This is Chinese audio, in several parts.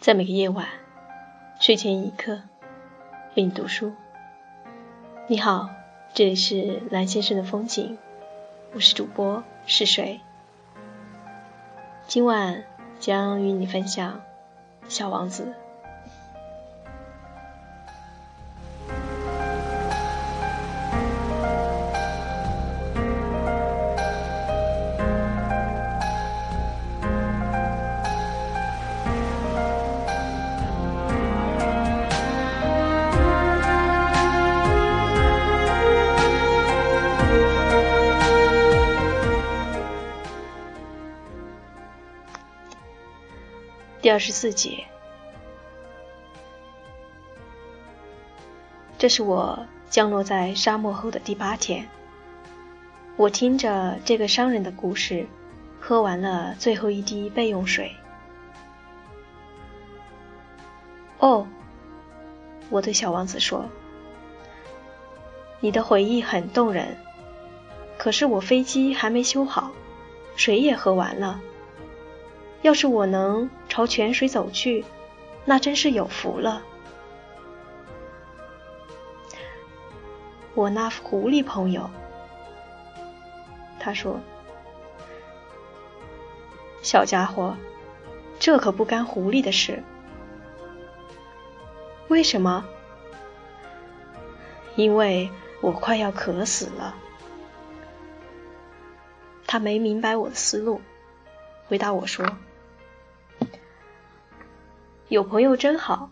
在每个夜晚，睡前一刻，为你读书。你好，这里是蓝先生的风景，我是主播是谁？今晚将与你分享《小王子》。第二十四节，这是我降落在沙漠后的第八天。我听着这个商人的故事，喝完了最后一滴备用水。哦，我对小王子说：“你的回忆很动人，可是我飞机还没修好，水也喝完了。要是我能……”朝泉水走去，那真是有福了。我那狐狸朋友，他说：“小家伙，这可不干狐狸的事。为什么？因为我快要渴死了。”他没明白我的思路，回答我说。有朋友真好，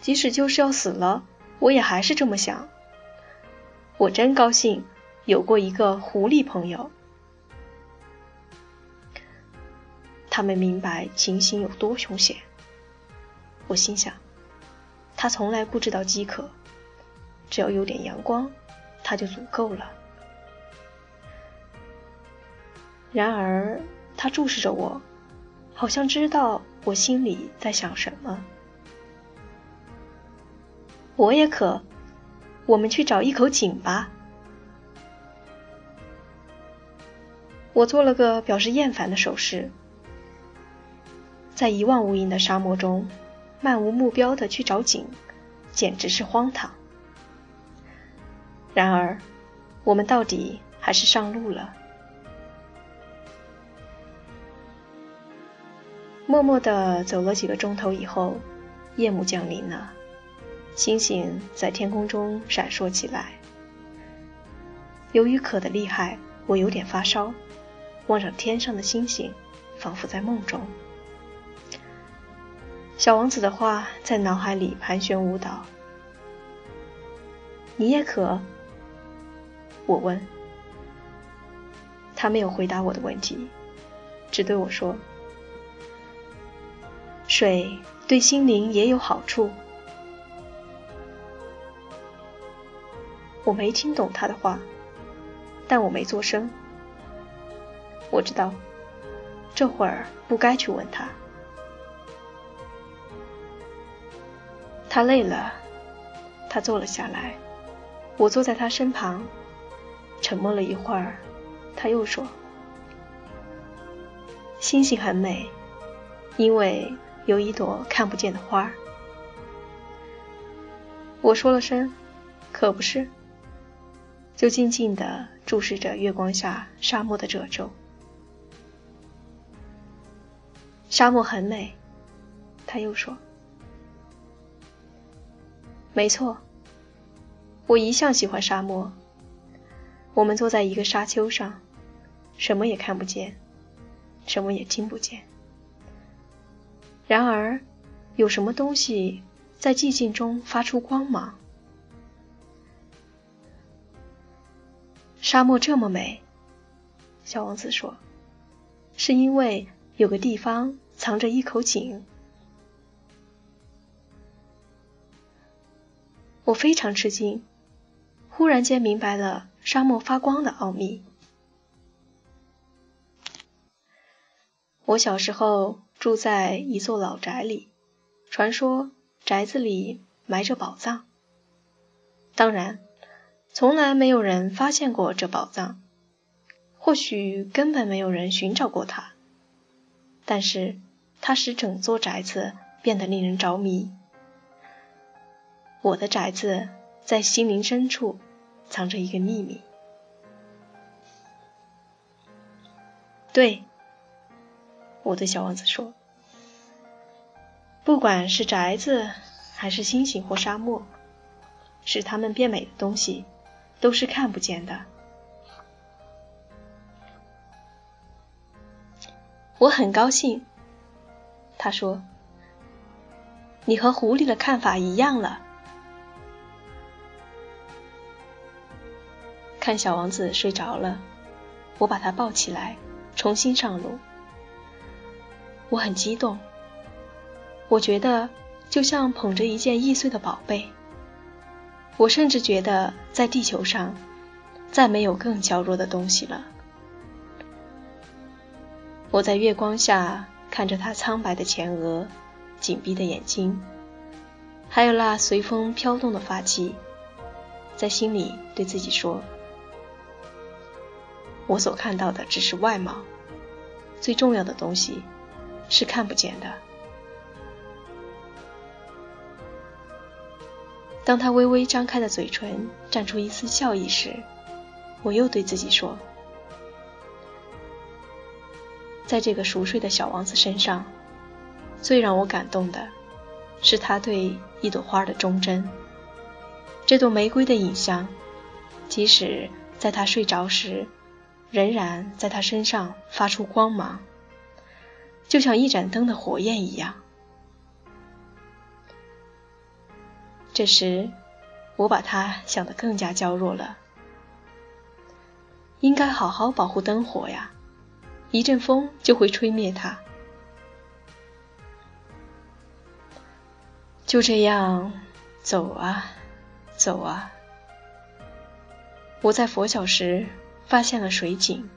即使就是要死了，我也还是这么想。我真高兴有过一个狐狸朋友。他们明白情形有多凶险。我心想，他从来不知道饥渴，只要有点阳光，他就足够了。然而，他注视着我。好像知道我心里在想什么。我也渴，我们去找一口井吧。我做了个表示厌烦的手势。在一望无垠的沙漠中，漫无目标的去找井，简直是荒唐。然而，我们到底还是上路了。默默地走了几个钟头以后，夜幕降临了，星星在天空中闪烁起来。由于渴得厉害，我有点发烧，望着天上的星星，仿佛在梦中。小王子的话在脑海里盘旋舞蹈。你也渴？我问。他没有回答我的问题，只对我说。水对心灵也有好处。我没听懂他的话，但我没做声。我知道，这会儿不该去问他。他累了，他坐了下来。我坐在他身旁，沉默了一会儿，他又说：“星星很美，因为……”有一朵看不见的花儿，我说了声“可不是”，就静静地注视着月光下沙漠的褶皱。沙漠很美，他又说：“没错，我一向喜欢沙漠。我们坐在一个沙丘上，什么也看不见，什么也听不见。”然而，有什么东西在寂静中发出光芒？沙漠这么美，小王子说，是因为有个地方藏着一口井。我非常吃惊，忽然间明白了沙漠发光的奥秘。我小时候。住在一座老宅里，传说宅子里埋着宝藏。当然，从来没有人发现过这宝藏，或许根本没有人寻找过它。但是，它使整座宅子变得令人着迷。我的宅子在心灵深处藏着一个秘密。对，我对小王子说：“不管是宅子，还是星星或沙漠，使它们变美的东西，都是看不见的。”我很高兴，他说：“你和狐狸的看法一样了。”看小王子睡着了，我把他抱起来。重新上路，我很激动。我觉得就像捧着一件易碎的宝贝。我甚至觉得在地球上再没有更娇弱的东西了。我在月光下看着他苍白的前额、紧闭的眼睛，还有那随风飘动的发髻，在心里对自己说。我所看到的只是外貌，最重要的东西是看不见的。当他微微张开的嘴唇绽出一丝笑意时，我又对自己说：“在这个熟睡的小王子身上，最让我感动的是他对一朵花的忠贞。这朵玫瑰的影像，即使在他睡着时。”仍然在他身上发出光芒，就像一盏灯的火焰一样。这时，我把它想得更加娇弱了。应该好好保护灯火呀，一阵风就会吹灭它。就这样走啊，走啊。我在佛脚时。发现了水井，